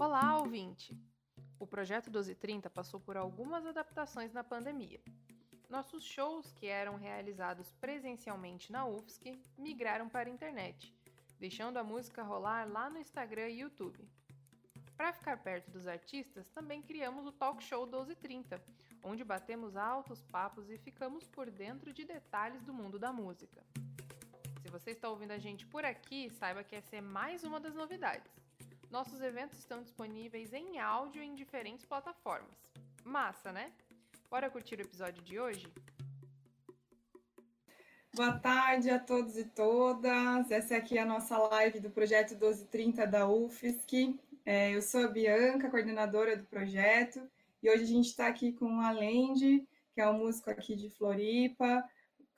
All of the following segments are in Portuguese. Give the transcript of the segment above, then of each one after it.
Olá, ouvinte! O projeto 1230 passou por algumas adaptações na pandemia. Nossos shows, que eram realizados presencialmente na UFSC, migraram para a internet, deixando a música rolar lá no Instagram e YouTube. Para ficar perto dos artistas, também criamos o Talk Show 1230, onde batemos altos papos e ficamos por dentro de detalhes do mundo da música. Se você está ouvindo a gente por aqui, saiba que essa é mais uma das novidades. Nossos eventos estão disponíveis em áudio em diferentes plataformas. Massa, né? Bora curtir o episódio de hoje? Boa tarde a todos e todas. Essa aqui é a nossa live do projeto 1230 da UFSC. É, eu sou a Bianca, coordenadora do projeto, e hoje a gente está aqui com o Alende, que é um músico aqui de Floripa,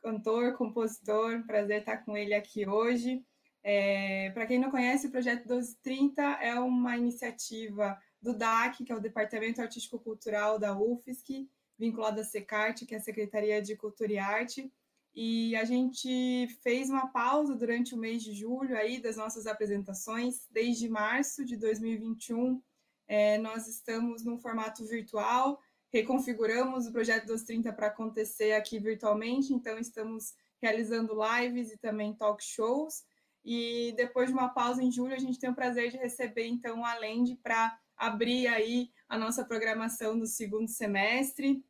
cantor, compositor. Prazer estar com ele aqui hoje. É, Para quem não conhece, o Projeto 1230 é uma iniciativa do DAC, que é o Departamento Artístico Cultural da UFSC, vinculado à SECART, que é a Secretaria de Cultura e Arte. E a gente fez uma pausa durante o mês de julho aí das nossas apresentações. Desde março de 2021, é, nós estamos num formato virtual, reconfiguramos o Projeto 1230 para acontecer aqui virtualmente, então estamos realizando lives e também talk shows. E depois de uma pausa em julho, a gente tem o prazer de receber, então, a Lende para abrir aí a nossa programação do segundo semestre.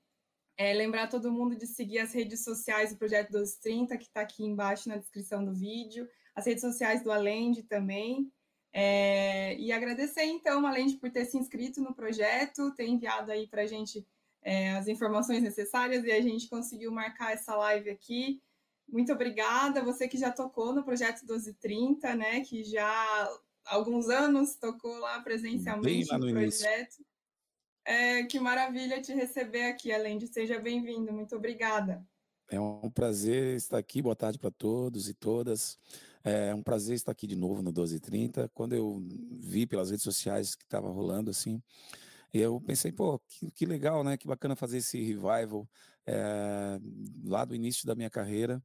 É, lembrar todo mundo de seguir as redes sociais do Projeto 1230, que está aqui embaixo na descrição do vídeo, as redes sociais do Alende também. É, e agradecer, então, Alende, por ter se inscrito no projeto, ter enviado aí para a gente é, as informações necessárias e a gente conseguiu marcar essa live aqui. Muito obrigada, você que já tocou no projeto 1230, né? Que já há alguns anos tocou lá presencialmente lá no, no projeto. É, que maravilha te receber aqui, além de seja bem-vindo. Muito obrigada. É um prazer estar aqui. Boa tarde para todos e todas. É um prazer estar aqui de novo no 1230. Quando eu vi pelas redes sociais que estava rolando assim, eu pensei, pô, que, que, legal, né? Que bacana fazer esse revival é, lá do início da minha carreira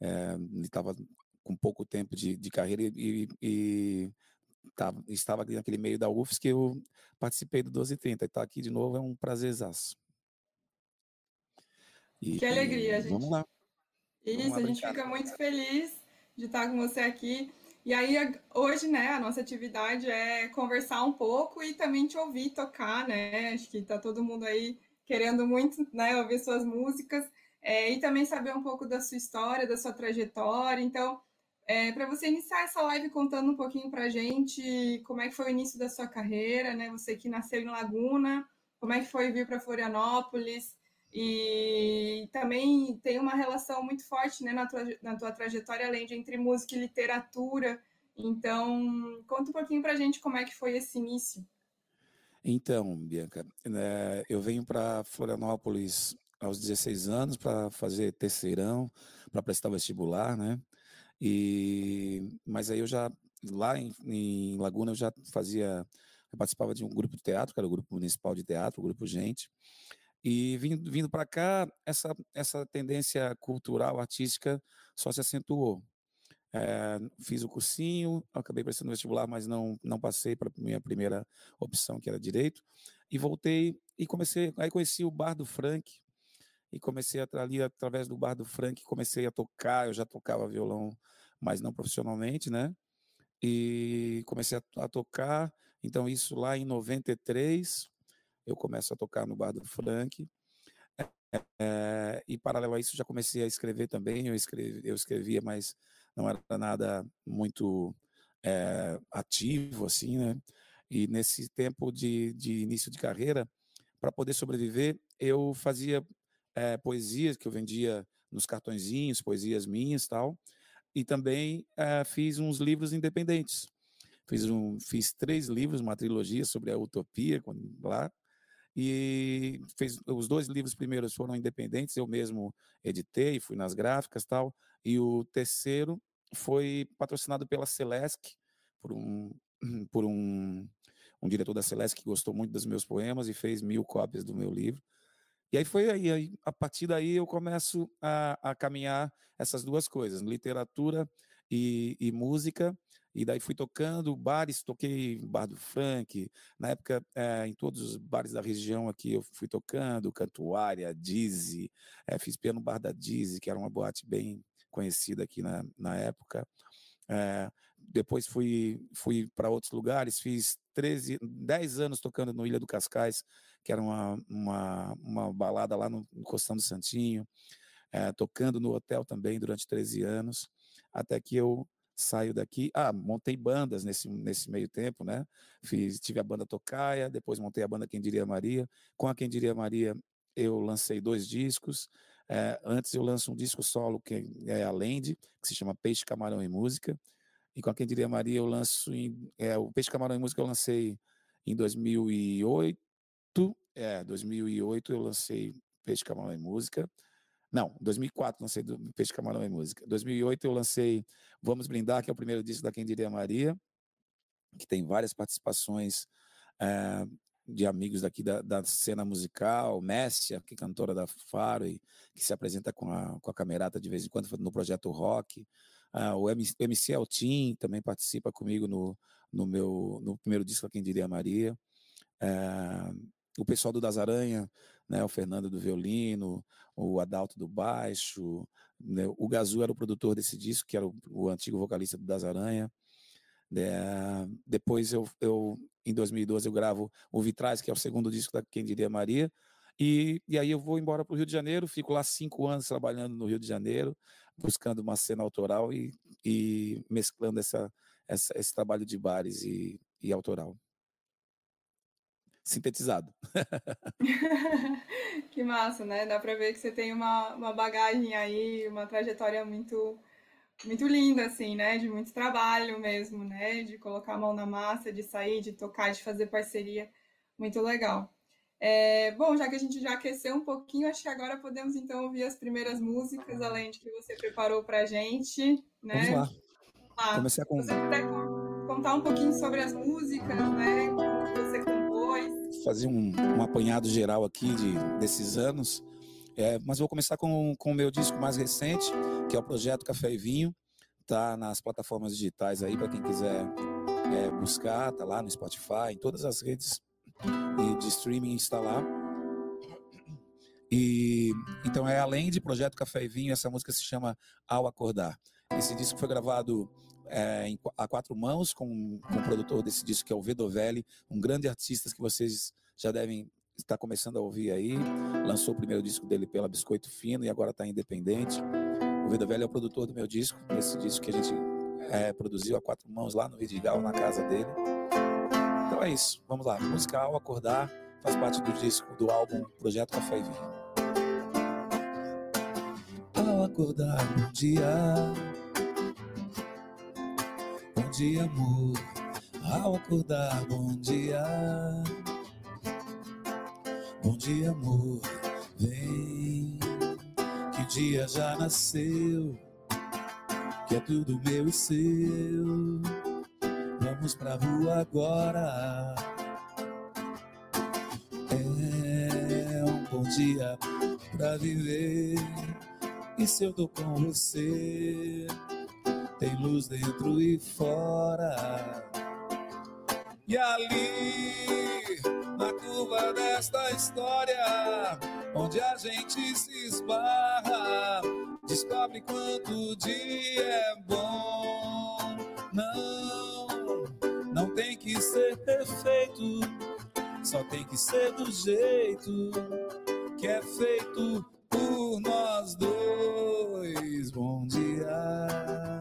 é, estava com pouco tempo de, de carreira e, e tava, estava ali naquele meio da UFS que eu participei do 1230 e estar tá aqui de novo é um prazerzaço. E, que alegria, gente. Vamos lá. Isso, vamos lá a gente fica muito feliz de estar com você aqui. E aí, hoje, né, a nossa atividade é conversar um pouco e também te ouvir tocar, né? Acho que tá todo mundo aí querendo muito, né, ouvir suas músicas é, e também saber um pouco da sua história, da sua trajetória. Então, é, para você iniciar essa live contando um pouquinho para a gente como é que foi o início da sua carreira, né? Você que nasceu em Laguna, como é que foi vir para Florianópolis e também tem uma relação muito forte né, na, tua, na tua trajetória, além de entre música e literatura. Então, conta um pouquinho para a gente como é que foi esse início. Então, Bianca, né, eu venho para Florianópolis aos 16 anos para fazer terceirão, para prestar vestibular, né? E mas aí eu já lá em, em Laguna eu já fazia, eu participava de um grupo de teatro, que era o grupo municipal de teatro, o grupo Gente. E vindo, vindo para cá, essa, essa tendência cultural, artística, só se acentuou. É, fiz o cursinho, acabei prestando vestibular, mas não, não passei para minha primeira opção, que era direito, e voltei e comecei. Aí conheci o Bar do Frank, e comecei a, ali através do bar do Frank, comecei a tocar, eu já tocava violão, mas não profissionalmente, né? E comecei a, a tocar, então isso lá em 93, eu começo a tocar no bar do Frank, é, e paralelo a isso já comecei a escrever também, eu, escrevi, eu escrevia, mas não era nada muito é, ativo, assim, né? E nesse tempo de, de início de carreira, para poder sobreviver, eu fazia é, poesias que eu vendia nos cartõezinhos, poesias minhas tal, e também é, fiz uns livros independentes. Fiz, um, fiz três livros, uma trilogia sobre a utopia lá, e fez os dois livros primeiros foram independentes, eu mesmo editei, fui nas gráficas tal, e o terceiro foi patrocinado pela Celesc, por um, por um, um diretor da Celesc que gostou muito dos meus poemas e fez mil cópias do meu livro. E aí foi aí, aí a partir daí eu começo a, a caminhar essas duas coisas, literatura e, e, música, E daí fui tocando bares, toquei bar do Frank, na época é, em todos os bares da região aqui eu fui tocando, Cantuária, Dizzy, é, fiz piano no bar da Dizzy, que era uma boate bem conhecida aqui na, na época. É, depois fui, fui para outros lugares, fiz 13, 10 anos tocando no Ilha do Cascais, que era uma, uma, uma balada lá no, no Costão do Santinho, é, tocando no hotel também durante 13 anos, até que eu saio daqui. Ah, montei bandas nesse, nesse meio tempo, né? Fiz, tive a banda Tocaia, depois montei a banda Quem Diria Maria. Com a Quem Diria Maria, eu lancei dois discos. É, antes eu lanço um disco solo que é a Lende, que se chama Peixe, Camarão e Música. E com a Quem Diria Maria eu lanço em, é, o Peixe, Camarão e Música eu lancei em 2008. É, 2008 eu lancei Peixe, Camarão e Música. Não, 2004 lancei Peixe Camarão e Música. 2008 eu lancei Vamos Brindar, que é o primeiro disco da Quem Diria Maria, que tem várias participações é, de amigos daqui da, da, cena musical, Messia, que é cantora da Faro e que se apresenta com a, com a Camerata de vez em quando no projeto Rock. Uh, o MC, Altim também participa comigo no, no meu no primeiro disco da Quem Diria Maria. Uh, o pessoal do Das Aranha, né, o Fernando do violino, o Adalto do baixo, né, o Gazu era o produtor desse disco, que era o, o antigo vocalista do Das Aranha. É, depois eu, eu, em 2012, eu gravo o Vitrais, que é o segundo disco da Quem Diria Maria, e, e aí eu vou embora para o Rio de Janeiro, fico lá cinco anos trabalhando no Rio de Janeiro, buscando uma cena autoral e, e mesclando essa, essa, esse trabalho de bares e, e autoral sintetizado. que massa, né? Dá para ver que você tem uma, uma bagagem aí, uma trajetória muito muito linda, assim, né? De muito trabalho mesmo, né? De colocar a mão na massa, de sair, de tocar, de fazer parceria. Muito legal. É, bom, já que a gente já aqueceu um pouquinho, acho que agora podemos então ouvir as primeiras músicas, além de que você preparou para a gente, né? Vamos lá. Lá. Começar com... Você puder contar um pouquinho sobre as músicas, né? Como você fazer um, um apanhado geral aqui de, desses anos. É, mas vou começar com, com o meu disco mais recente, que é o projeto Café e Vinho. Tá nas plataformas digitais aí para quem quiser é, buscar, tá lá no Spotify, em todas as redes de streaming lá. E então é além de projeto Café e Vinho, essa música se chama Ao Acordar. Esse disco foi gravado é, em, a quatro mãos com, com o produtor desse disco, que é o Vedovelli, um grande artista que vocês já devem estar começando a ouvir aí. Lançou o primeiro disco dele pela Biscoito Fino e agora está independente. O Vedovelli é o produtor do meu disco, esse disco que a gente é, produziu a quatro mãos lá no Vidigal, na casa dele. Então é isso, vamos lá. Música ao acordar faz parte do disco, do álbum Projeto Café e Vinho. Ao acordar um dia dia, amor. Ao acordar, bom dia. Bom dia, amor. Vem, que o dia já nasceu. Que é tudo meu e seu. Vamos pra rua agora. É um bom dia pra viver. E se eu tô com você? tem luz dentro e fora. E ali, na curva desta história, onde a gente se esbarra, descobre quanto o dia é bom. Que ser perfeito, só tem que ser do jeito que é feito por nós dois. Bom dia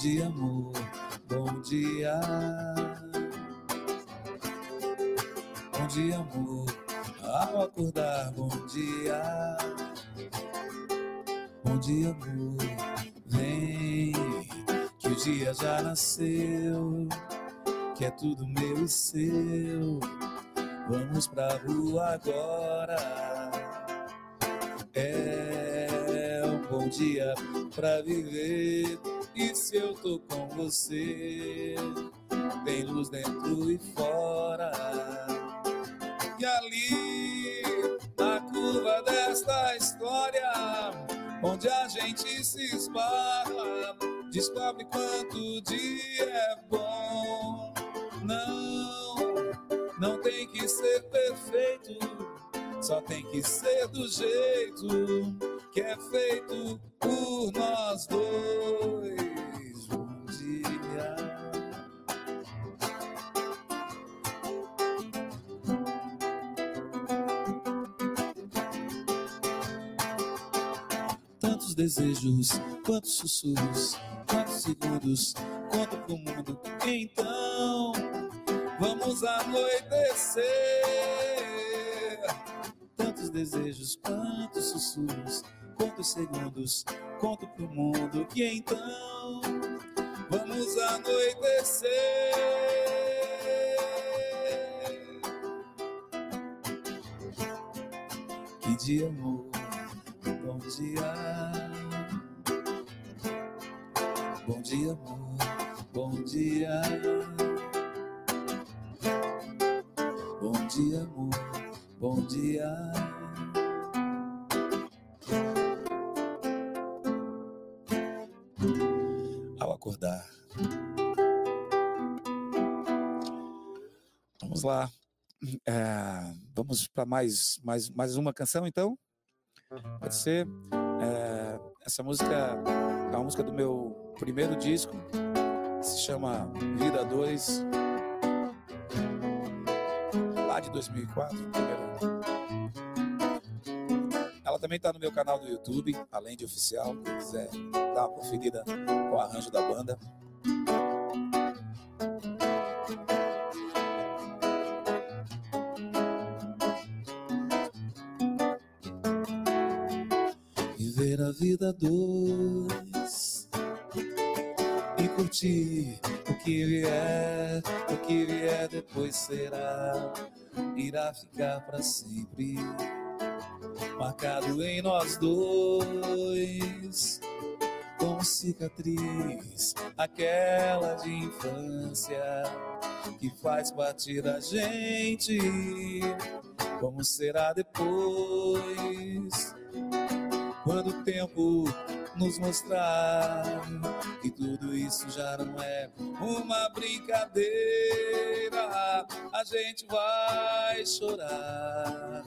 dia, amor. Bom dia. Bom dia, amor. Ao acordar, bom dia. Bom dia, amor. Vem, dia já nasceu. Que é tudo meu e seu. Vamos pra rua agora. É um bom dia pra viver e se eu tô com você, tem luz dentro e fora. E ali, na curva desta história, onde a gente se esbarra, descobre quanto o dia é bom. Não, não tem que ser perfeito, só tem que ser do jeito que é feito por nós dois. Um dia. desejos, quantos sussurros, segundos, conto pro mundo. Então, vamos anoitecer. Tantos desejos, quantos sussurros, quantos segundos, conto pro mundo. Que então, vamos anoitecer. Que dia, amor, bom dia. Bom dia, amor. Bom dia. Bom dia, amor. Bom dia. Ao acordar. Vamos lá. É, vamos para mais, mais, mais uma canção, então? Pode ser. É, essa música uma música do meu primeiro disco, se chama Vida 2, lá de 2004. Ela também está no meu canal do YouTube, além de oficial, quem quiser dar uma conferida com o arranjo da banda. Vida dois ficar para sempre marcado em nós dois. Com cicatriz, aquela de infância que faz parte da gente. Como será depois? Quando o tempo nos mostrar que tudo isso já não é uma brincadeira. A gente vai chorar,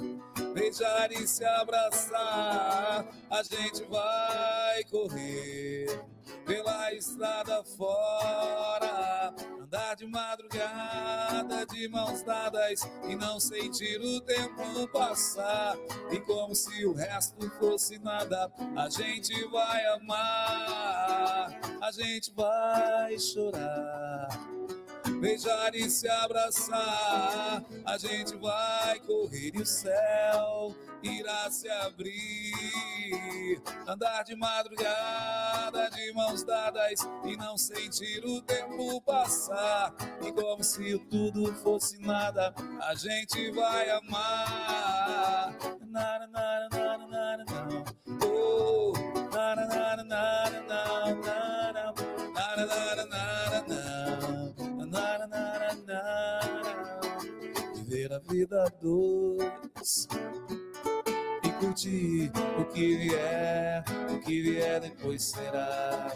beijar e se abraçar. A gente vai correr pela estrada fora, andar de madrugada de mãos dadas e não sentir o tempo passar. E como se o resto fosse nada, a gente vai amar, a gente vai chorar beijar e se abraçar. A gente vai correr e o céu irá se abrir. Andar de madrugada, de mãos dadas e não sentir o tempo passar. E como se tudo fosse nada, a gente vai amar. Nara, nara, nara, nara, nara. Oh, nara, nara, nara, nara, nara, nara, Viver a vida dois e curtir o que vier, o que vier depois será,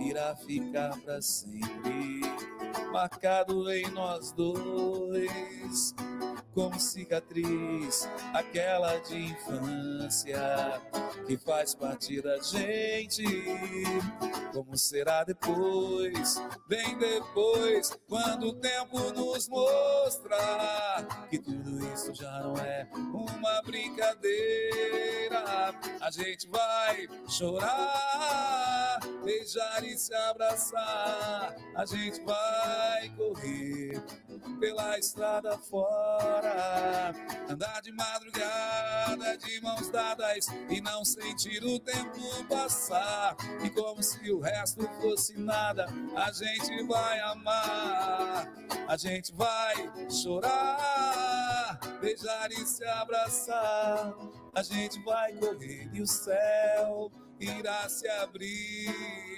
irá ficar para sempre marcado em nós dois como cicatriz, aquela de infância que faz parte da gente. Como será depois, bem depois, quando o tempo nos mostrar que tudo isso já não é uma brincadeira. A gente vai chorar, beijar e se abraçar. A gente vai correr pela estrada fora andar de madrugada de mãos dadas e não sentir o tempo passar. E como se o resto fosse nada, a gente vai amar, a gente vai chorar, beijar e se abraçar. A gente vai correr e o céu irá se abrir.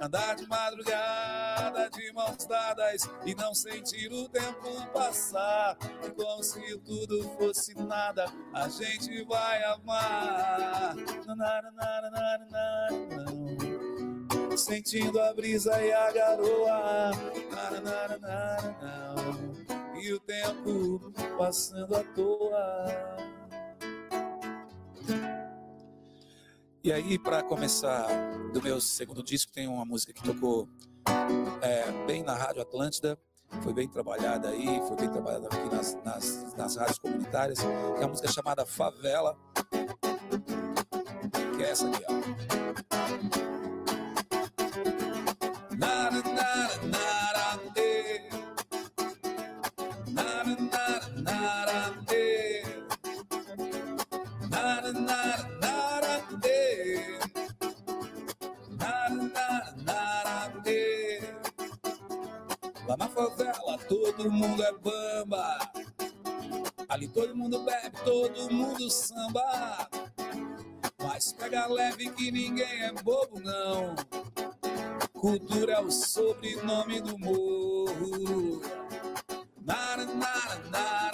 Andar de madrugada de mãos dadas e não sentir o tempo passar. E como se tudo fosse nada, a gente vai amar. Sentindo a brisa e a garoa. E o tempo passando à toa. E aí, para começar do meu segundo disco, tem uma música que tocou é, bem na Rádio Atlântida, foi bem trabalhada aí, foi bem trabalhada aqui nas, nas, nas rádios comunitárias. É uma música chamada Favela, que é essa aqui, ó. Todo mundo é bamba. Ali todo mundo bebe, todo mundo samba. Mas pega leve que ninguém é bobo, não. Cultura é o sobrenome do morro. Nara, nara, nara,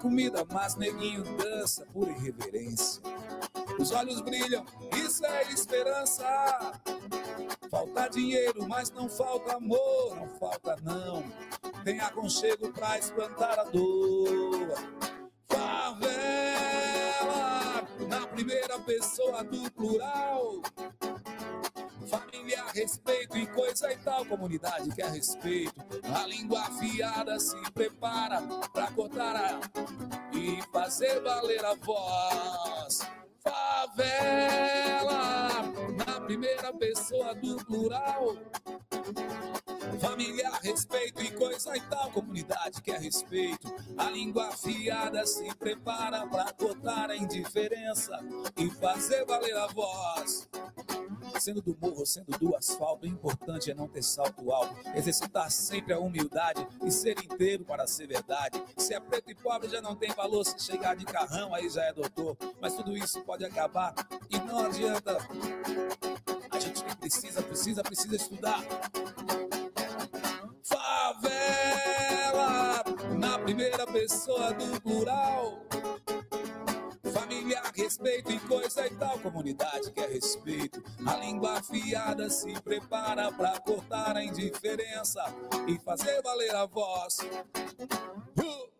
comida, mas neguinho dança por irreverência. Os olhos brilham, isso é esperança. Falta dinheiro, mas não falta amor, não falta não. Tem aconchego pra espantar a dor. Favela, na primeira pessoa do plural família, respeito e coisa e tal. Comunidade quer respeito. A língua afiada se prepara pra cortar a... e fazer valer a voz. Favela, na primeira pessoa do plural. Família, respeito e coisa e tal. Comunidade quer respeito. A língua afiada se prepara para cortar a indiferença e fazer valer a voz. Sendo do morro, sendo do asfalto, o importante é não ter salto alto. Exercitar sempre a humildade e ser inteiro para ser verdade. Se é preto e pobre já não tem valor, se chegar de carrão aí já é doutor. Mas tudo isso pode acabar e não adianta. A gente precisa, precisa, precisa estudar. Favela, na primeira pessoa do plural família, respeito e coisa e tal. Comunidade quer respeito. A língua afiada se prepara pra cortar a indiferença e fazer valer a voz. Uh!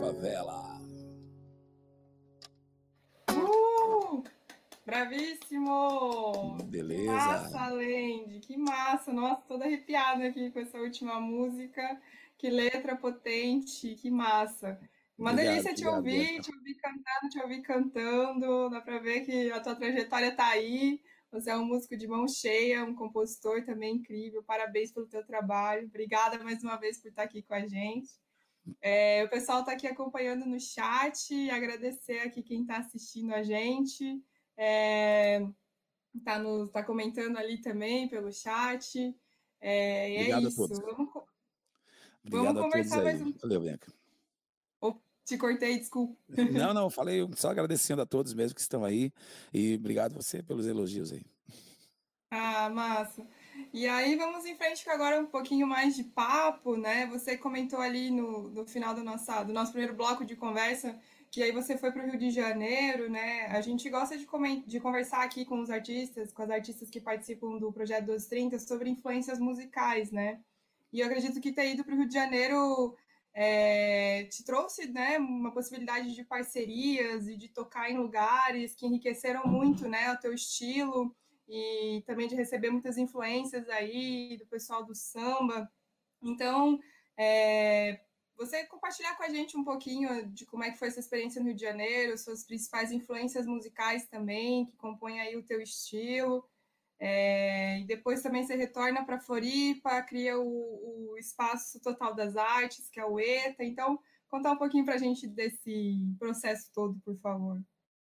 Favela. Bravíssimo! Beleza. Que massa, Lende, que massa! Nossa, toda arrepiada aqui com essa última música. Que letra potente, que massa! Uma obrigado, delícia te obrigado, ouvir, te ouvir cantando, te ouvir cantando. Dá para ver que a tua trajetória está aí. Você é um músico de mão cheia, um compositor também incrível. Parabéns pelo teu trabalho. Obrigada mais uma vez por estar aqui com a gente. É, o pessoal está aqui acompanhando no chat. Agradecer aqui quem está assistindo a gente. É, tá, tá comentando ali também pelo chat. É, é isso. Vamos, vamos conversar mais um. Valeu, Bianca. Te cortei, desculpa. Não, não, falei só agradecendo a todos mesmo que estão aí e obrigado você pelos elogios aí. Ah, massa. E aí vamos em frente com agora um pouquinho mais de papo, né? Você comentou ali no, no final do do nosso primeiro bloco de conversa que aí você foi para o Rio de Janeiro, né? A gente gosta de, de conversar aqui com os artistas, com as artistas que participam do Projeto 1230 sobre influências musicais, né? E eu acredito que ter ido para o Rio de Janeiro é, te trouxe né, uma possibilidade de parcerias e de tocar em lugares que enriqueceram muito né, o teu estilo e também de receber muitas influências aí do pessoal do samba. Então, é, você compartilhar com a gente um pouquinho de como é que foi essa experiência no Rio de Janeiro, suas principais influências musicais também, que compõem aí o teu estilo, é, e depois também você retorna para Floripa, cria o, o, Espaço Total das Artes, que é o ETA. Então, contar um pouquinho para a gente desse processo todo, por favor.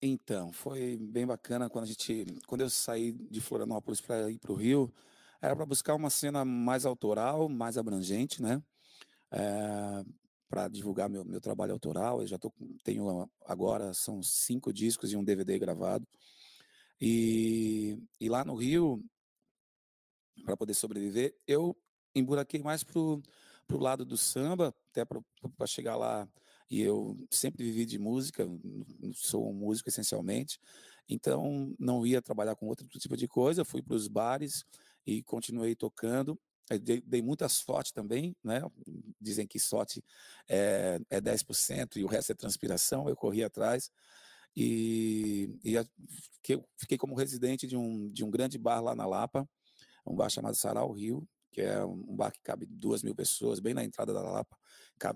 Então, foi bem bacana quando a gente, quando eu saí de Florianópolis para ir para o Rio, era para buscar uma cena mais autoral, mais abrangente, né? É, eh, para divulgar meu, meu trabalho autoral. Eu já tô, tenho agora são cinco discos e um DVD gravado. E, e lá no Rio, para poder sobreviver, eu emburaquei mais pro pro lado do samba, até para chegar lá e eu sempre vivi de música, sou um músico essencialmente, então não ia trabalhar com outro tipo de coisa, fui para os bares e continuei tocando. Dei, dei, muita sorte também, né? Dizem que sorte é, é 10% e o resto é transpiração. Eu corri atrás e, e fiquei, fiquei como residente de um, de um grande bar lá na Lapa, um bar chamado Sarau Rio, que é um bar que cabe duas mil pessoas, bem na entrada da Lapa.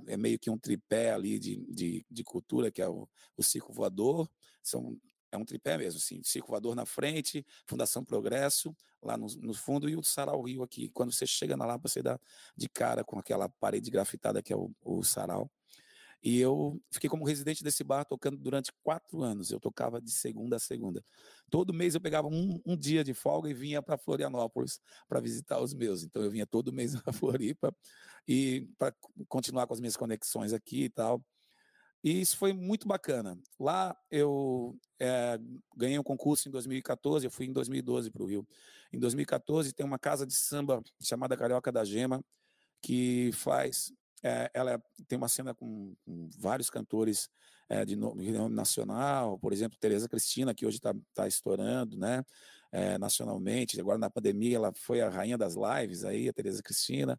É meio que um tripé ali de, de, de cultura, que é o, o Circo Voador. São, é um tripé mesmo, assim, Circo Voador na frente, Fundação Progresso, lá no, no, fundo, e o Sarau Rio aqui. Quando você chega na Lapa, você dá de cara com aquela parede grafitada que é o, o Sarau. E eu fiquei como residente desse bar tocando durante quatro anos. Eu tocava de segunda a segunda. Todo mês eu pegava um, um dia de folga e vinha para Florianópolis para visitar os meus. Então eu vinha todo mês na Floripa e para continuar com as minhas conexões aqui e tal. E isso foi muito bacana. Lá eu é, ganhei um concurso em 2014, eu fui em 2012 para o Rio. Em 2014 tem uma casa de samba chamada Carioca da Gema, que faz é, ela tem uma cena com, com vários cantores é, de nome nacional, por exemplo, Tereza Cristina, que hoje está tá estourando, né? Nacionalmente. Agora na pandemia ela foi a rainha das lives aí, a Tereza Cristina.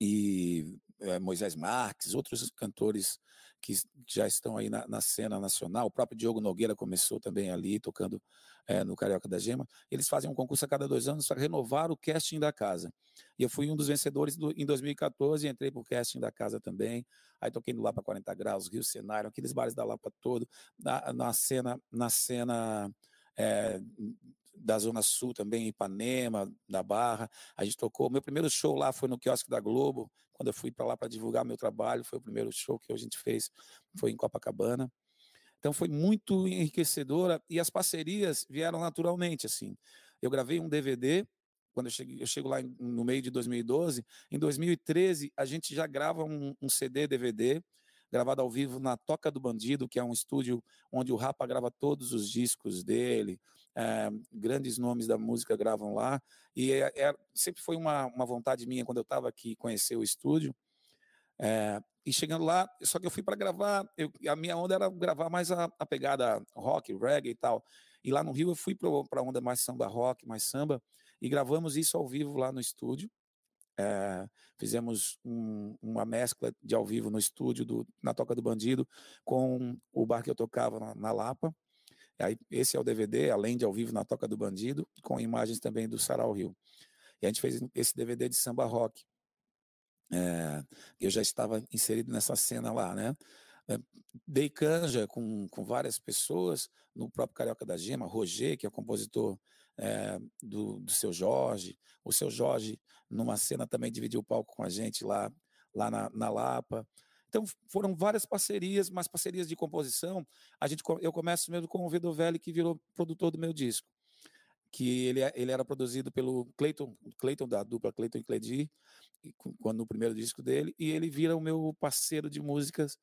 e Moisés Marques, outros cantores que já estão aí na, na, cena nacional. O próprio Diogo Nogueira começou também ali, tocando é, no Carioca da Gema. Eles fazem um concurso a cada dois anos para renovar o casting da casa. E eu fui um dos vencedores do, em 2014, entrei para o casting da casa também. Aí toquei no Lapa 40 Graus, Rio Cenário, aqueles bares da Lapa todo, na, na cena, na cena é, da Zona Sul também, Ipanema, da Barra. A gente tocou. Meu primeiro show lá foi no quiosque da Globo, quando eu fui para lá para divulgar meu trabalho. Foi o primeiro show que a gente fez, foi em Copacabana. Então foi muito enriquecedora e as parcerias vieram naturalmente, assim. Eu gravei um DVD quando eu, cheguei, eu chego lá no meio de 2012. Em 2013, a gente já grava um, um CD, DVD, gravado ao vivo na Toca do Bandido, que é um estúdio onde o Rapa grava todos os discos dele, é, grandes nomes da música gravam lá, e é, é, sempre foi uma, uma vontade minha, quando eu estava aqui, conhecer o estúdio, é, e chegando lá, só que eu fui para gravar, eu, a minha onda era gravar mais a, a, pegada rock, reggae e tal, e lá no Rio eu fui para a onda mais samba rock, mais samba, e gravamos isso ao vivo lá no estúdio, é, fizemos um, uma mescla de ao vivo no estúdio do, na Toca do Bandido com o bar que eu tocava na, na Lapa. Aí, esse é o DVD, além de ao vivo na Toca do Bandido, com imagens também do Sarau Rio. E a gente fez esse DVD de samba rock. É, eu já estava inserido nessa cena lá, né? É, dei canja com, com várias pessoas, no próprio Carioca da Gema, Roger, que é o compositor é, do, do seu Jorge. O seu Jorge, numa cena, também dividiu o palco com a gente lá, lá na, na Lapa. Então foram várias parcerias, mas parcerias de composição. A gente, eu começo mesmo com o Vedovelli, que virou produtor do meu disco. Que ele, é, ele era produzido pelo Clayton, Clayton da dupla Clayton e Cledi, quando no primeiro disco dele, e ele vira o meu parceiro de músicas.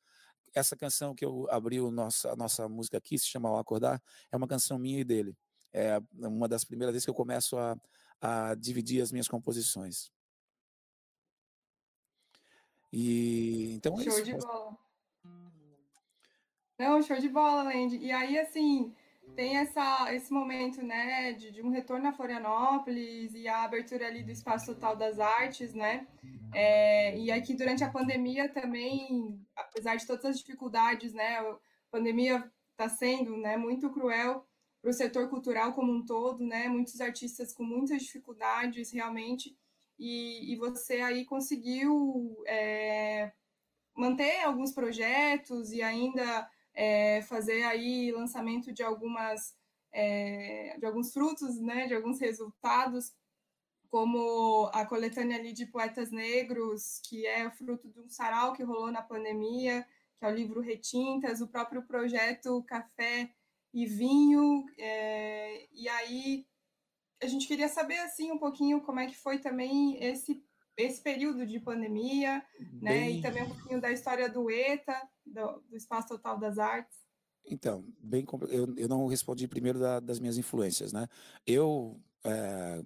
Essa canção que eu abri o nossa, a nossa música aqui, se chama Ao Acordar, é uma canção minha e dele. É uma das primeiras vezes que eu começo a, a dividir as minhas composições. E então é show isso. de bola. Não, show de bola, Lendy. E aí, assim, tem essa, esse momento, né, de, de, um retorno a Florianópolis e a abertura ali do Espaço Total das Artes, né? É, e aqui durante a pandemia também, apesar de todas as dificuldades, né, a pandemia está sendo, né, muito cruel para o setor cultural como um todo, né? Muitos artistas com muitas dificuldades realmente, e, e você aí conseguiu é, manter alguns projetos e ainda é, fazer aí lançamento de algumas é, de alguns frutos, né? De alguns resultados, como a coletânea ali de poetas negros, que é fruto de um sarau que rolou na pandemia, que é o livro Retintas, o próprio projeto Café e Vinho. É, e aí a gente queria saber assim um pouquinho como é que foi também esse esse período de pandemia, Bem... né? E também um pouquinho da história do ETA, do, do Espaço Total das Artes. Então, bem, eu, eu não respondi primeiro da, das minhas influências, né? Eu, é,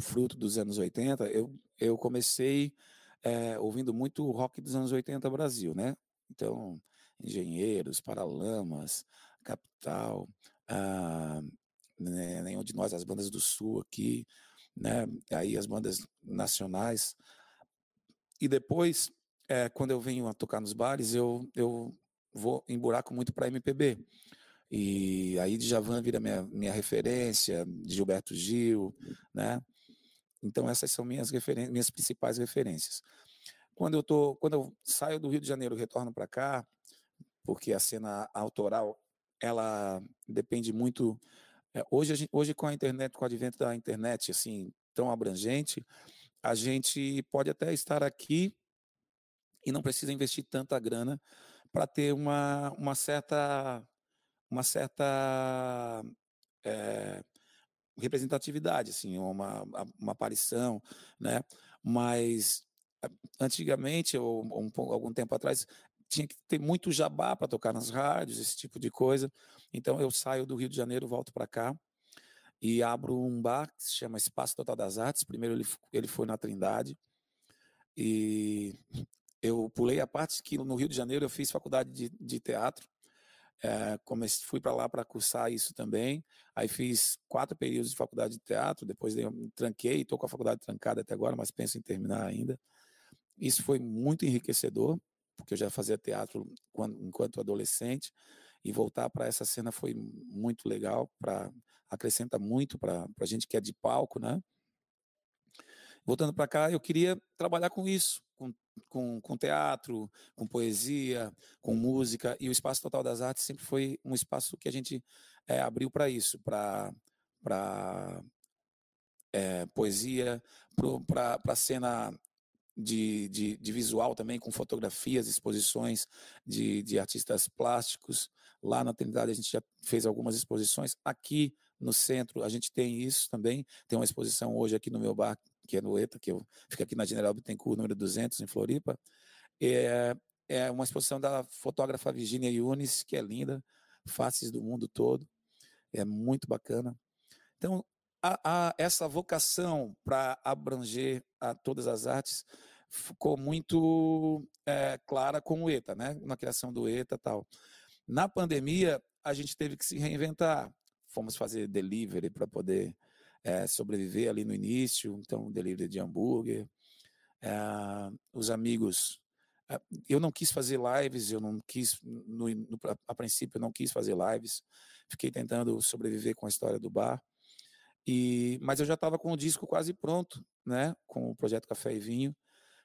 fruto dos anos 80, eu, eu comecei é, ouvindo muito rock dos anos 80 Brasil, né? Então, Engenheiros, Paralamas, Capital, ah, né, nenhum de nós, as bandas do Sul aqui, né? Aí as bandas nacionais. E depois, é, quando eu venho a tocar nos bares, eu, eu vou em buraco muito para MPB. E aí Djavan vira minha, minha referência, Gilberto Gil, né? Então essas são minhas referências, minhas principais referências. Quando eu tô, quando eu saio do Rio de Janeiro, retorno para cá, porque a cena autoral ela depende muito é, hoje, gente, hoje, com a internet, com o advento da internet assim tão abrangente, a gente pode até estar aqui e não precisa investir tanta grana para ter uma, uma certa uma certa é, representatividade, assim, uma, uma aparição, né? Mas antigamente, ou um, algum tempo atrás, tinha que ter muito jabá para tocar nas rádios, esse tipo de coisa. Então eu saio do Rio de Janeiro, volto para cá e abro um bar que se chama Espaço Total das Artes. Primeiro ele, ele foi na Trindade e eu pulei a parte que no Rio de Janeiro eu fiz faculdade de, de teatro. É, comecei, fui para lá para cursar isso também. Aí fiz quatro períodos de faculdade de teatro. Depois tranquei, estou com a faculdade trancada até agora, mas penso em terminar ainda. Isso foi muito enriquecedor, porque eu já fazia teatro quando, enquanto adolescente e voltar para essa cena foi muito legal, para acrescenta muito para a gente que é de palco, né? Voltando para cá, eu queria trabalhar com isso, com, com, com, teatro, com poesia, com música, e o Espaço Total das Artes sempre foi um espaço que a gente é, abriu para isso, para é, poesia, para a cena de, de, de, visual também, com fotografias, exposições de, de artistas plásticos. Lá na Trindade a gente já fez algumas exposições. Aqui no centro a gente tem isso também. Tem uma exposição hoje aqui no meu bar, que é no ETA, que eu, aqui na General Bittencourt, número 200, em Floripa. É, é uma exposição da fotógrafa Virginia Yunis, que é linda, faces do mundo todo. É muito bacana. Então, a, a, essa vocação para abranger a todas as artes ficou muito é, clara com o ETA, né? na criação do ETA tal. Na pandemia, a gente teve que se reinventar. Fomos fazer delivery para poder é, sobreviver ali no início, então delivery de hambúrguer. É, os amigos, eu não quis fazer lives, eu não quis, no, no, a princípio eu não quis fazer lives, fiquei tentando sobreviver com a história do bar. E, mas eu já estava com o disco quase pronto, né? Com o projeto Café e Vinho.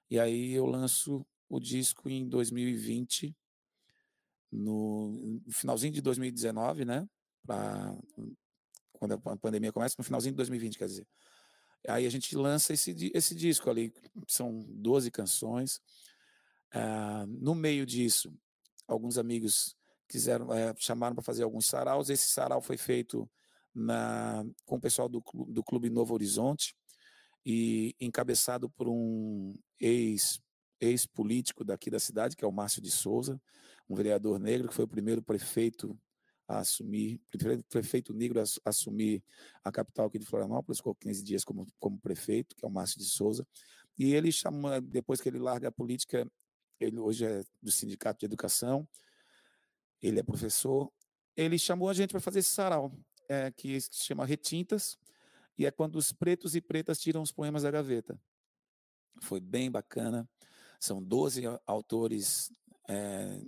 E aí eu lanço o disco em 2020, no, finalzinho de 2019, né? Pra, quando a pandemia começa, no finalzinho de 2020, quer dizer. Aí a gente lança esse, esse disco ali, são 12 canções. Ah, no meio disso, alguns amigos quiseram, é, chamaram para fazer alguns saraus. Esse sarau foi feito na, com o pessoal do, do Clube Novo Horizonte e encabeçado por um ex ex-político daqui da cidade, que é o Márcio de Souza, um vereador negro que foi o primeiro prefeito a assumir, prefeito negro a assumir a capital aqui de Florianópolis, ficou 15 dias como, como prefeito, que é o Márcio de Souza, e ele chama, depois que ele larga a política, ele hoje é do Sindicato de Educação, ele é professor, ele chamou a gente para fazer esse sarau é, que se chama Retintas, e é quando os pretos e pretas tiram os poemas da gaveta. Foi bem bacana. São 12 autores, é,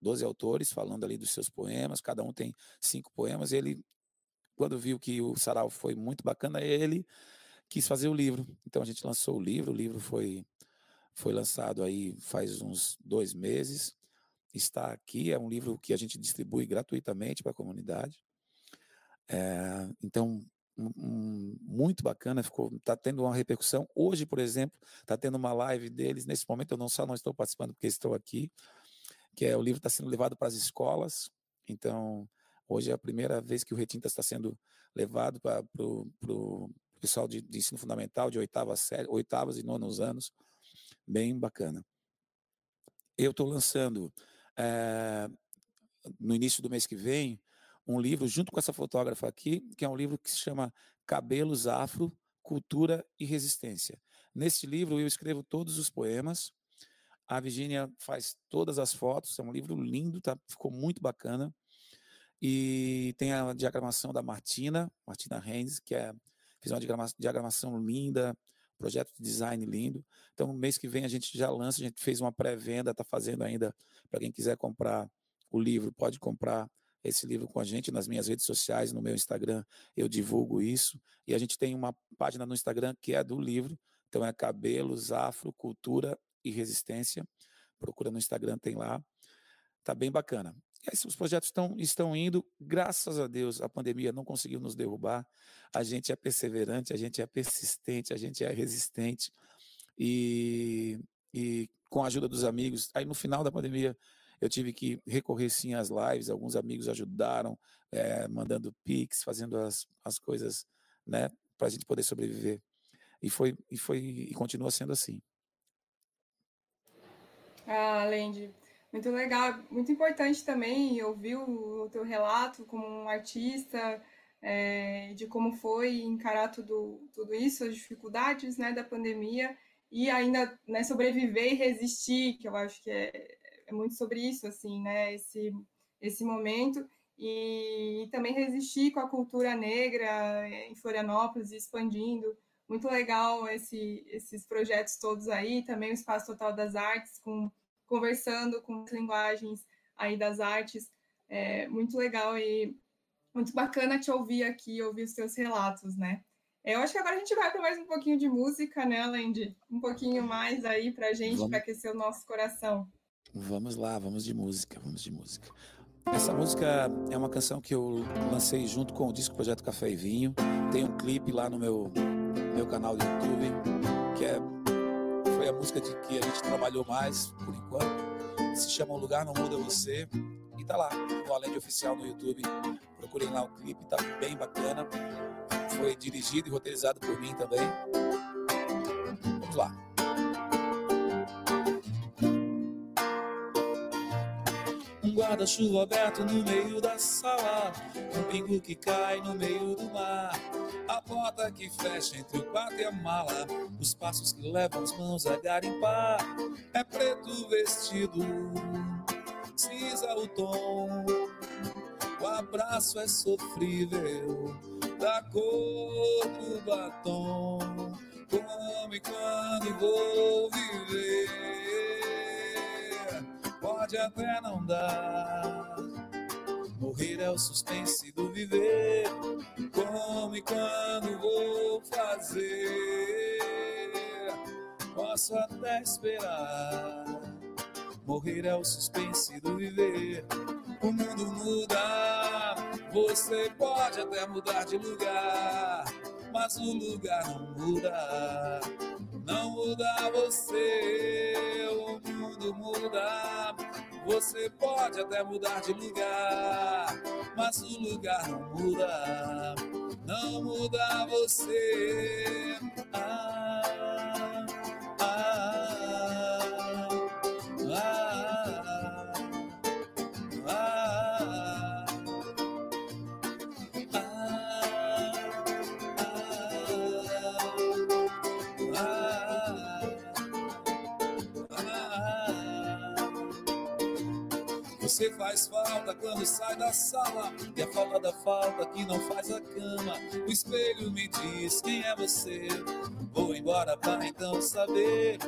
12 autores falando ali dos seus poemas, cada um tem cinco poemas. Ele, quando viu que o sarau foi muito bacana, ele quis fazer o livro. Então a gente lançou o livro, o livro foi, foi lançado aí faz uns dois meses. Está aqui, é um livro que a gente distribui gratuitamente para a comunidade. É, então, muito bacana, ficou, está tendo uma repercussão. Hoje, por exemplo, está tendo uma live deles. Nesse momento, eu não só não estou participando porque estou aqui, que é o livro está sendo levado para as escolas. Então, hoje é a primeira vez que o Retinta está sendo levado para o pessoal de, de, ensino fundamental, de oitava série, oitavas e nonos anos. Bem bacana. Eu estou lançando é, no início do mês que vem um livro junto com essa fotógrafa aqui, que é um livro que se chama Cabelos Afro, Cultura e Resistência. Neste livro eu escrevo todos os poemas. A Virginia faz todas as fotos. É um livro lindo, tá? Ficou muito bacana. E tem a diagramação da Martina, Martina Renz, que é, fez uma diagramação linda, projeto de design lindo. Então, mês que vem a gente já lança, a gente fez uma pré-venda, está fazendo ainda, para quem quiser comprar o livro, pode comprar esse livro com a gente nas minhas redes sociais, no meu Instagram, eu divulgo isso. E a gente tem uma página no Instagram que é do livro, então é Cabelos, Afro, Cultura e Resistência. Procura no Instagram, tem lá. Tá bem bacana. E aí, os projetos estão, estão indo, graças a Deus, a pandemia não conseguiu nos derrubar. A gente é perseverante, a gente é persistente, a gente é resistente. E, e com a ajuda dos amigos, aí no final da pandemia, eu tive que recorrer sim às lives, alguns amigos ajudaram, é, mandando pics, fazendo as, as coisas, né, para a gente poder sobreviver. E foi, e foi e continua sendo assim. Ah, Lendi, muito legal, muito importante também ouvir o, teu relato como um artista, é, de como foi encarar tudo, tudo isso, as dificuldades né, da pandemia, e ainda né, sobreviver e resistir, que eu acho que é, é muito sobre isso, assim, né? Esse, esse momento. E, e também resistir com a cultura negra em Florianópolis, expandindo. Muito legal esse, esses projetos todos aí, também o Espaço Total das Artes, com, conversando com as linguagens aí das artes. É muito legal e muito bacana te ouvir aqui, ouvir os teus relatos, né? Eu acho que agora a gente vai para mais um pouquinho de música, né, Lendy? Um pouquinho mais aí para gente, para aquecer o nosso coração. Vamos lá, vamos de música, vamos de música. Essa música é uma canção que eu lancei junto com o disco Projeto Café e Vinho. Tem um clipe lá no meu, meu canal do YouTube, que é, foi a música de que a gente trabalhou mais por enquanto. Se chama O Lugar Não Muda Você. E tá lá, no Além de Oficial no YouTube. Procurem lá o clipe, tá bem bacana. Foi dirigido e roteirizado por mim também. Vamos lá. Guarda-chuva aberto no meio da sala, um pingo que cai no meio do mar, a porta que fecha entre o quarto e a mala, os passos que levam as mãos a garimpar, é preto vestido, cinza o tom, o abraço é sofrível, da cor do batom, como e quando vou viver pode até não dar. Morrer é o suspense do viver. Como e quando vou fazer? Posso até esperar. Morrer é o suspense do viver. O mundo muda, você pode até mudar de lugar, mas o lugar não muda. Não muda você, o mundo muda. Você pode até mudar de lugar, mas o lugar não muda. Não muda você. Ah, Você faz falta quando sai da sala E a falta da falta que não faz a cama O espelho me diz quem é você Vou embora para então saber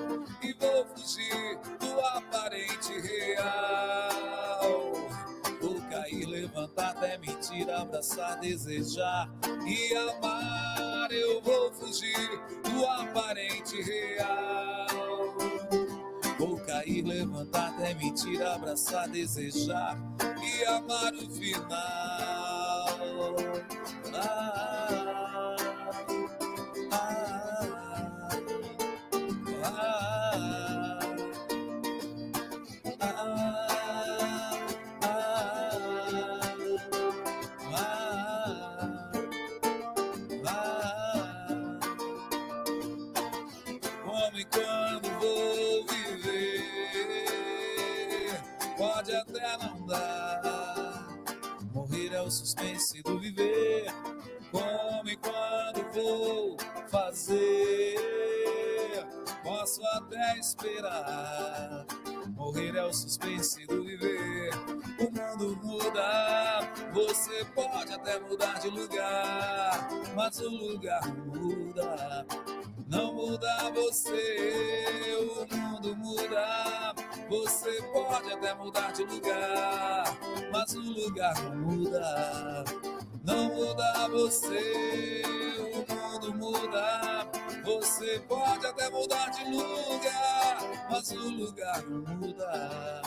E vou fugir do aparente real Vou cair, levantar, até mentir, abraçar, desejar e amar. Eu vou fugir do aparente real. Cair, levantar, mentir, abraçar, desejar e amar o final. Ah, esperar. Morrer é o suspense do viver. O mundo muda, você pode até mudar de lugar, mas o lugar muda não muda você, o mundo muda. Você pode até mudar de lugar, mas o lugar muda. Não muda você, o mundo muda. Você pode até mudar de lugar, mas o lugar não muda.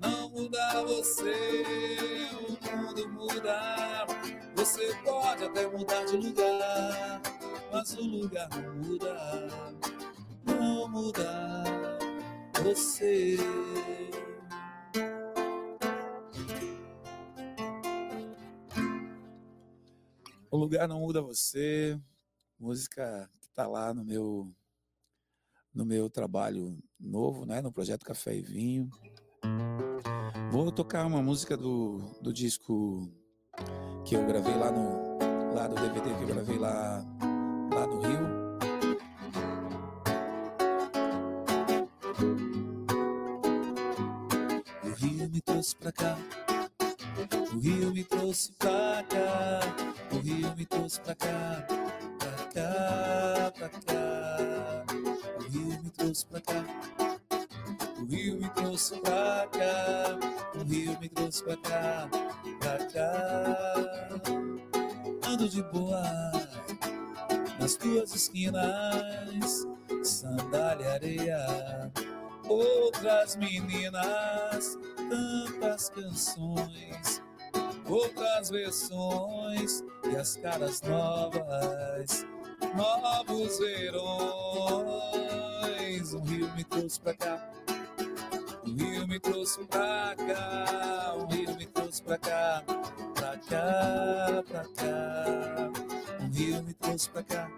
Não muda você, o mundo muda. Você pode até mudar de lugar mas o lugar não muda, não muda você. O lugar não muda você, música está lá no meu no meu trabalho novo, né, no projeto Café e Vinho. Vou tocar uma música do, do disco que eu gravei lá no lá do DVD que eu gravei lá lá do Rio. O Rio me trouxe pra cá, o Rio me trouxe pra cá, o Rio me trouxe pra cá, pra cá, pra cá. O Rio me trouxe pra cá, o Rio me trouxe pra cá, o Rio me trouxe pra cá, pra cá. Ando de boa nas tuas esquinas, sandália areia. Outras meninas, tantas canções, outras versões as caras novas, novos verões. Um rio me trouxe pra cá, um rio me trouxe pra cá, um rio me trouxe pra cá, pra cá, pra cá rio me trouxe pra cá.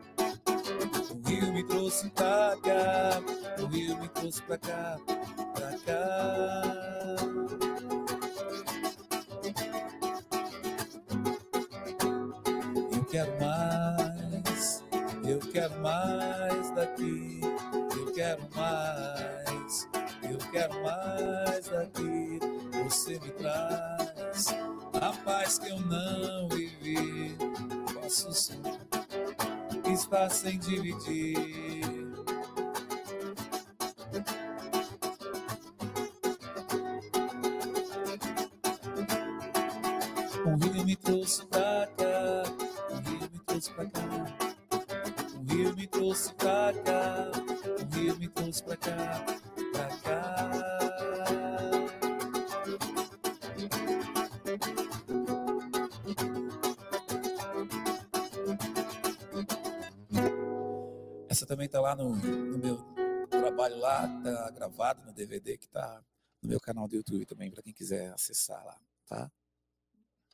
O rio me trouxe pra cá. O rio me trouxe pra cá. Pra cá. Quero mais. Eu quero mais daqui. Você me traz a paz que eu não vivi nossos está sem dividir. Um rio me trouxe pra cá, um rio me trouxe pra cá. Um rio me trouxe pra cá, rio me trouxe pra cá. também está lá no, no, meu trabalho lá, tá gravado no DVD que está no meu canal do YouTube também, para quem quiser acessar lá, tá?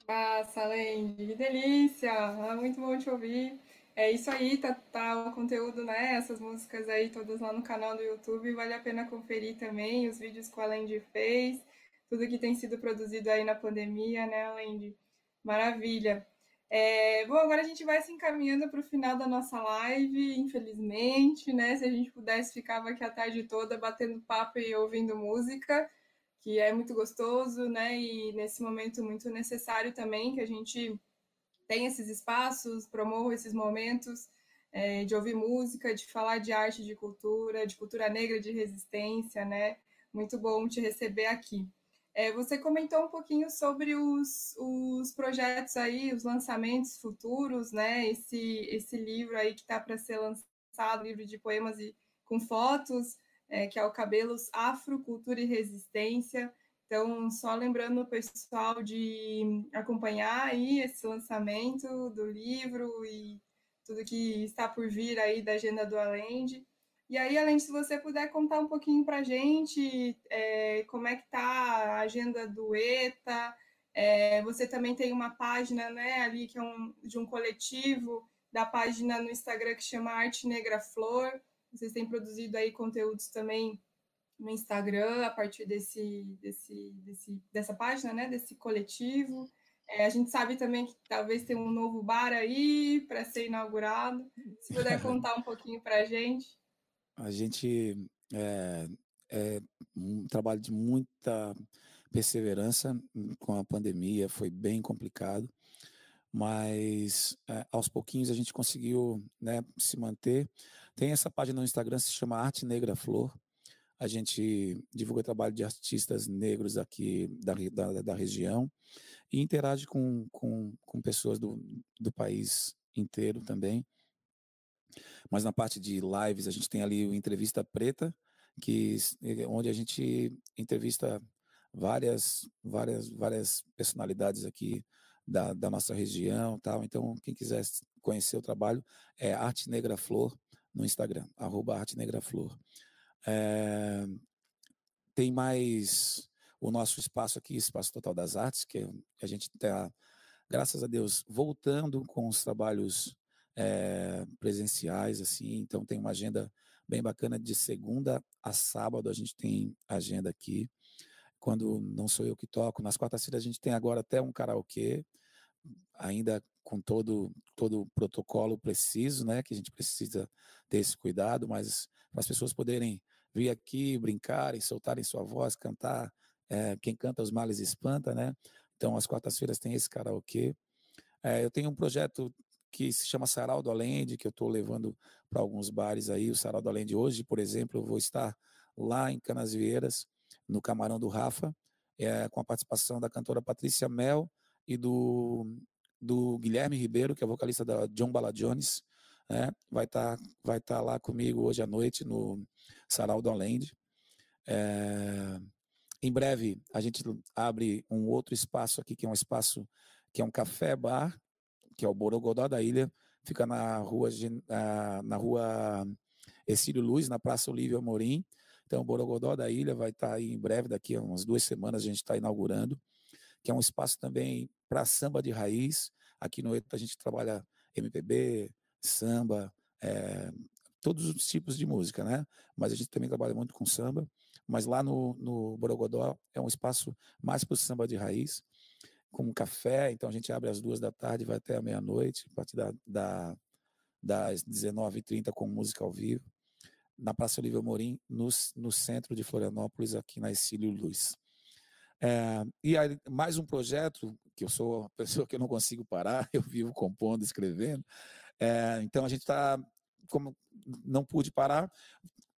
Nossa, Lendi, que delícia! É muito bom te ouvir. É isso aí, tá, tá o conteúdo, né? Essas músicas aí todas lá no canal do YouTube. Vale a pena conferir também os vídeos que a Lendi fez, tudo que tem sido produzido aí na pandemia, né, Lendi? Maravilha. É, bom, agora a gente vai se encaminhando para o final da nossa live, infelizmente, né? Se a gente pudesse, ficava aqui a tarde toda batendo papo e ouvindo música, que é muito gostoso, né? E nesse momento muito necessário também que a gente tenha esses espaços, promova esses momentos é, de ouvir música, de falar de arte, de cultura, de cultura negra, de resistência, né? Muito bom te receber aqui. É, você comentou um pouquinho sobre os, os projetos aí, os lançamentos futuros, né? Esse, esse livro aí que está para ser lançado, livro de poemas e com fotos, é, que é o Cabelos Afro, Cultura e Resistência. Então, só lembrando o pessoal de acompanhar aí esse lançamento do livro e tudo que está por vir aí da agenda do Alende. E aí, além de se você puder contar um pouquinho para a gente é, como é que está a agenda do ETA, é, você também tem uma página né, ali que é um, de um coletivo da página no Instagram que chama Arte Negra Flor. Vocês têm produzido aí conteúdos também no Instagram a partir desse, desse, desse dessa página, né? Desse coletivo. É, a gente sabe também que talvez tenha um novo bar aí para ser inaugurado. Se puder contar um pouquinho para a gente. A gente é, é um trabalho de muita perseverança com a pandemia, foi bem complicado, mas é, aos pouquinhos a gente conseguiu né, se manter. Tem essa página no Instagram, se chama Arte Negra Flor. A gente divulga trabalho de artistas negros aqui da, da, da região e interage com, com, com pessoas do, do país inteiro também. Mas na parte de lives, a gente tem ali o Entrevista Preta, que onde a gente entrevista várias várias várias personalidades aqui da, da nossa região tal então quem quiser conhecer o trabalho é Arte Negra Flor no Instagram arroba Arte Negra Flor é, tem mais o nosso espaço aqui, Espaço Total das Artes, que a gente está, graças a Deus, voltando com os trabalhos é, presenciais, assim, então tem uma agenda bem bacana de segunda a sábado, a gente tem agenda aqui, quando não sou eu que toco, nas quartas-feiras a gente tem agora até um karaokê, ainda com todo todo o protocolo preciso, né, que a gente precisa ter esse cuidado, mas para as pessoas poderem vir aqui, brincarem, soltarem sua voz, cantar, é, quem canta os males espanta, né? Então, às quartas-feiras tem esse karaokê. É, eu tenho um projeto que se chama Sarau do Alende, que eu estou levando para alguns bares aí. O Sarau do Alende hoje, por exemplo, eu vou estar lá em Canasvieiras, no Camarão do Rafa, é, com a participação da cantora Patrícia Mel e do, do Guilherme Ribeiro, que é vocalista da John Bala Jones. É, vai estar tá, vai tá lá comigo hoje à noite no Sarau do Alende. É, em breve, a gente abre um outro espaço aqui, que é um espaço que é um café-bar, que é o Borogodó da Ilha, fica na rua, na rua Exílio Luz, na Praça Olívio Amorim. Então, o Borogodó da Ilha vai estar aí em breve, daqui a umas duas semanas a gente está inaugurando, que é um espaço também para samba de raiz. Aqui no ETA a gente trabalha MPB, samba, é, todos os tipos de música, né? Mas a gente também trabalha muito com samba. Mas lá no, no Borogodó é um espaço mais para o samba de raiz, com café. Então a gente abre às duas da tarde, vai até a meia-noite, a partir da, da, das 19h30 com música ao vivo, na Praça Olívio Morim, no, no centro de Florianópolis, aqui na Exílio Luz. É, e aí, mais um projeto, que eu sou uma pessoa que eu não consigo parar, eu vivo compondo, escrevendo. É, então a gente está, como não pude parar,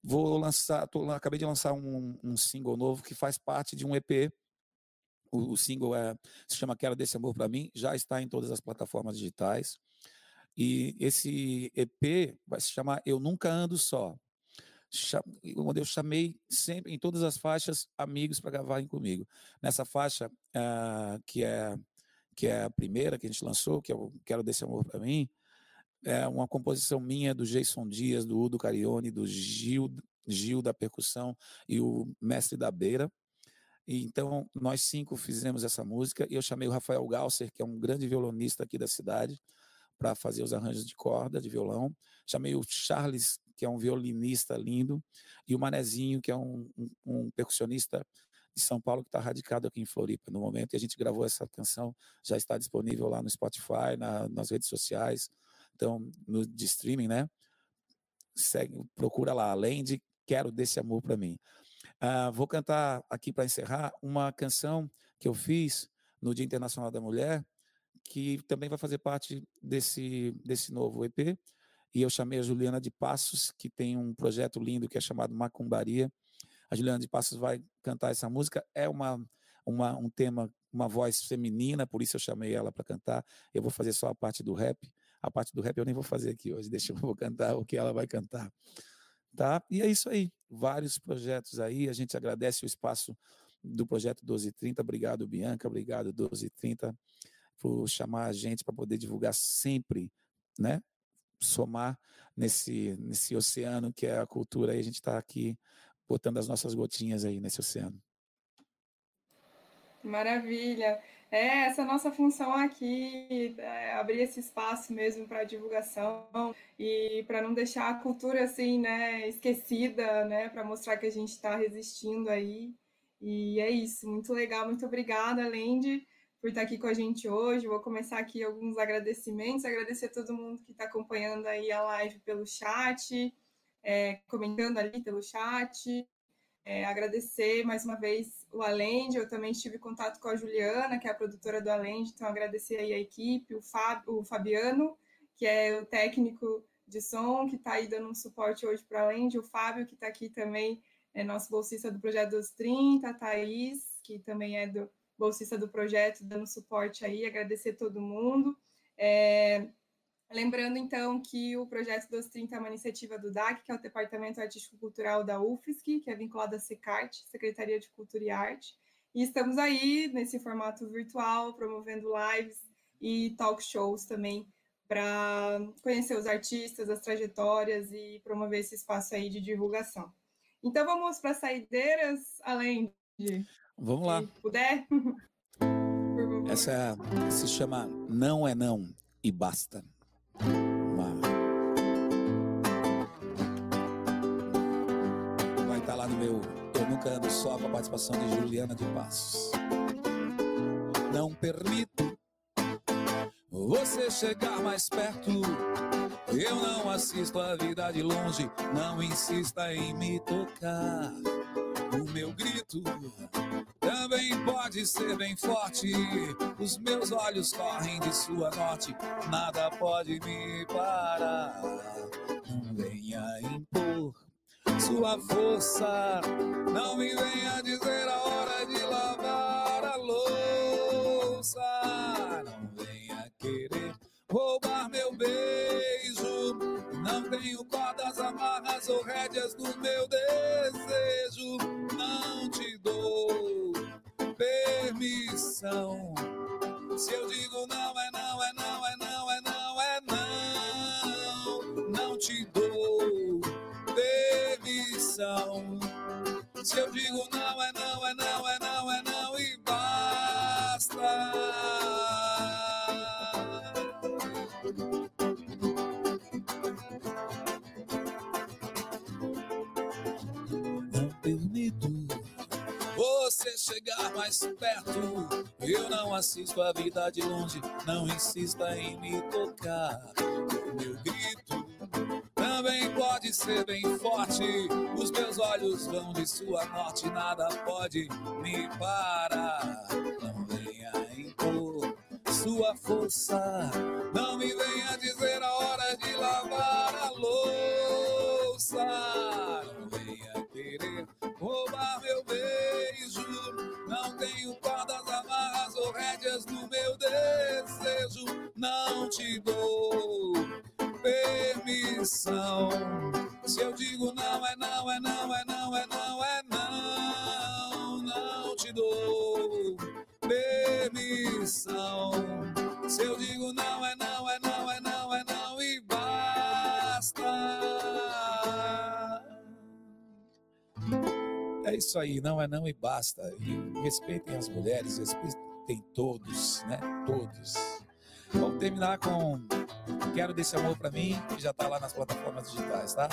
vou lançar, tô, acabei de lançar um, um, single novo que faz parte de um EP. O, o single é, se chama Quero Desse Amor para Mim, já está em todas as plataformas digitais. E esse EP vai se chamar Eu Nunca Ando Só. Onde eu chamei sempre, em todas as faixas, amigos para gravarem comigo. Nessa faixa, uh, que, é, que é a primeira que a gente lançou, que é o Quero Desse Amor para Mim, é uma composição minha do Jason Dias, do Udo Carione, do Gil, Gil da percussão e o mestre da beira. E, então, nós cinco fizemos essa música e eu chamei o Rafael Galser, que é um grande violonista aqui da cidade, para fazer os arranjos de corda, de violão. Chamei o Charles, que é um violinista lindo, e o Manezinho, que é um, um, um percussionista de São Paulo que está radicado aqui em Floripa no momento. E a gente gravou essa canção, já está disponível lá no Spotify, na, nas redes sociais. Então, no de streaming, né? Segue, procura lá, além de Quero Desse Amor para mim. Uh, vou cantar aqui para encerrar uma canção que eu fiz no Dia Internacional da Mulher, que também vai fazer parte desse, desse novo EP. E eu chamei a Juliana de Passos, que tem um projeto lindo que é chamado Macumbaria. A Juliana de Passos vai cantar essa música. É uma, uma, um tema, uma voz feminina, por isso eu chamei ela para cantar. Eu vou fazer só a parte do rap. A parte do rap eu nem vou fazer aqui hoje, deixa eu vou cantar o que ela vai cantar. Tá? E é isso aí, vários projetos aí, a gente agradece o espaço do projeto 1230, obrigado Bianca, obrigado 1230 por chamar a gente para poder divulgar sempre, né? Somar nesse nesse oceano que é a cultura e a gente está aqui botando as nossas gotinhas aí nesse oceano. Maravilha. É, essa nossa função aqui, é abrir esse espaço mesmo para divulgação e para não deixar a cultura assim, né, esquecida, né, para mostrar que a gente está resistindo aí. E é isso, muito legal, muito obrigada, Lendi, por estar aqui com a gente hoje. Vou começar aqui alguns agradecimentos, agradecer a todo mundo que está acompanhando aí a live pelo chat, é, comentando ali pelo chat, é, agradecer mais uma vez o Alende, eu também estive em contato com a Juliana, que é a produtora do Alende, então agradecer aí a equipe, o, Fab, o Fabiano, que é o técnico de som, que está aí dando um suporte hoje para o Alende, o Fábio, que está aqui também, é nosso bolsista do Projeto dos 30, a Thaís, que também é do bolsista do projeto, dando suporte aí, agradecer todo mundo. É, Lembrando, então, que o Projeto dos 30 é uma iniciativa do DAC, que é o Departamento Artístico Cultural da UFSC, que é vinculado à SECART, Secretaria de Cultura e Arte. E estamos aí, nesse formato virtual, promovendo lives e talk shows também, para conhecer os artistas, as trajetórias e promover esse espaço aí de divulgação. Então, vamos para as saideiras, além de... Vamos lá. puder. Essa se chama Não é Não e Basta. Vai estar tá lá no meu Eu Nunca Ando Só com a participação de Juliana de Passos. Não permito você chegar mais perto. Eu não assisto a vida de longe. Não insista em me tocar. O meu grito pode ser bem forte. Os meus olhos correm de sua norte, nada pode me parar. Não venha impor sua força, não me venha dizer a hora de lavar a louça. Não venha querer roubar meu beijo. Não tenho cordas, amarras ou rédeas do meu desejo. Permissão. Se eu digo não é não, é não, é não, é não, é não. Não te dou permissão. Se eu digo não, é não, é não, é não chegar mais perto. Eu não assisto a vida de longe, não insista em me tocar. O meu grito também pode ser bem forte. Os meus olhos vão de sua norte, nada pode me parar. Não venha impor sua força, não me venha dizer a hora de lavar a louça. Não venha querer roubar meu beijo. No meu desejo. Não te dou permissão. Se eu digo não, é não, é não, é não, é não, é não. Não te dou permissão. Se eu digo não, é não, é não, é não, é não e basta. É isso aí, não é não e basta. E respeitem as mulheres, respeitem todos, né? Todos. Vamos terminar com Quero desse amor para mim, que já está lá nas plataformas digitais, tá?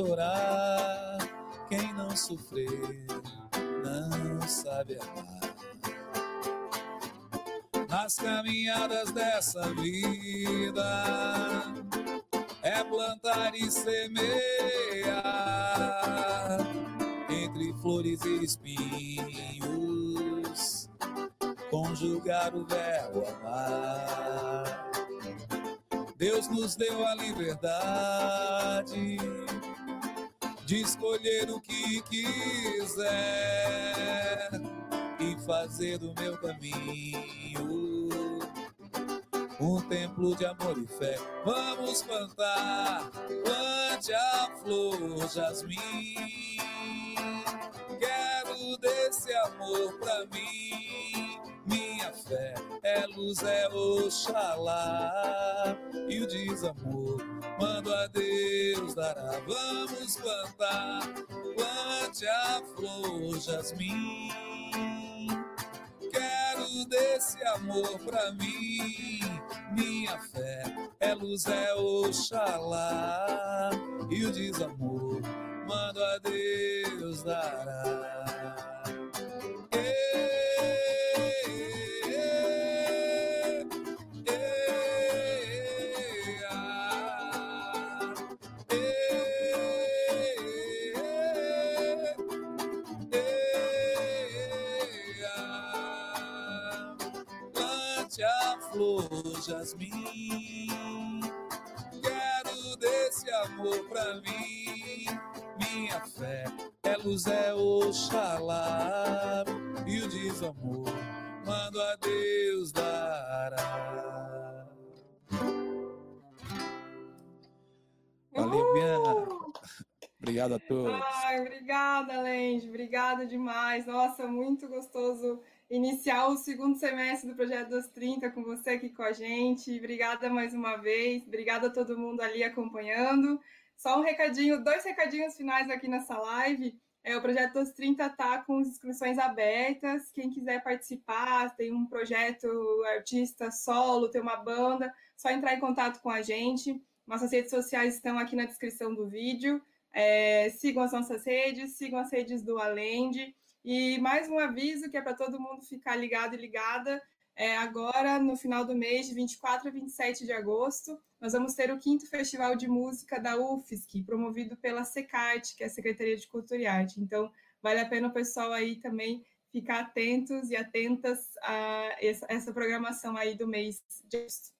Chorar, quem não sofrer, não sabe amar. Nas caminhadas dessa vida é plantar e semear. Entre flores e espinhos, conjugar o verbo amar Deus nos deu a liberdade de escolher o que quiser e fazer do meu caminho um templo de amor e fé. Vamos plantar, plante a flor, jasmim. Quero desse amor pra mim. Minha fé é luz, é Oxalá. E o desamor, mando a Deus dará. Vamos plantar, plante a flor, jasmim quero desse amor pra mim. Minha fé é luz, é Oxalá. E o desamor, mando a Deus dará. Jasmim. Quero desse amor pra mim. Minha fé é luz, é Oxalá. E o desamor, mando a Deus dará. Valeu, Biana. Obrigado a todos. Ai, obrigada, Lende. Obrigada demais. Nossa, muito gostoso iniciar o segundo semestre do Projeto dos 30 com você aqui com a gente. Obrigada mais uma vez, obrigada a todo mundo ali acompanhando. Só um recadinho, dois recadinhos finais aqui nessa live. É, o Projeto dos 30 está com inscrições abertas. Quem quiser participar, tem um projeto artista solo, tem uma banda, só entrar em contato com a gente. Nossas redes sociais estão aqui na descrição do vídeo. É, sigam as nossas redes, sigam as redes do Alende. E mais um aviso que é para todo mundo ficar ligado e ligada. É, agora, no final do mês, de 24 a 27 de agosto, nós vamos ter o quinto Festival de Música da UFSC, promovido pela SECART, que é a Secretaria de Cultura e Arte. Então, vale a pena o pessoal aí também ficar atentos e atentas a essa programação aí do mês de agosto.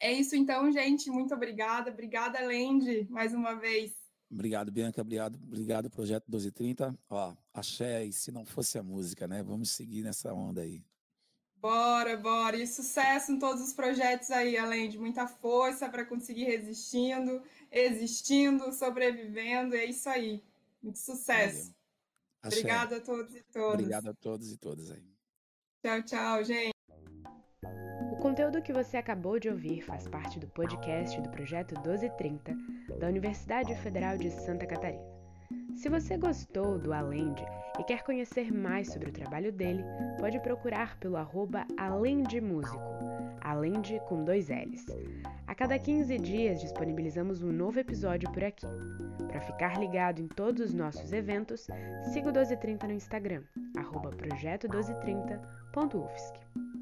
É isso então, gente. Muito obrigada. Obrigada, Lendi, mais uma vez. Obrigado, Bianca. Obrigado, obrigado, Projeto 1230. Ó, axé, e se não fosse a música, né? Vamos seguir nessa onda aí. Bora, bora. E sucesso em todos os projetos aí, além de muita força para conseguir resistindo, existindo, sobrevivendo. É isso aí. Muito sucesso. Obrigada a todos e todas. Obrigado a todos e todas aí. Tchau, tchau, gente. Conteúdo que você acabou de ouvir faz parte do podcast do Projeto 1230 da Universidade Federal de Santa Catarina. Se você gostou do Alende e quer conhecer mais sobre o trabalho dele, pode procurar pelo arroba Músico, Alende com dois L's. A cada 15 dias disponibilizamos um novo episódio por aqui. Para ficar ligado em todos os nossos eventos, siga o 1230 no Instagram, arroba projeto1230.ufsc.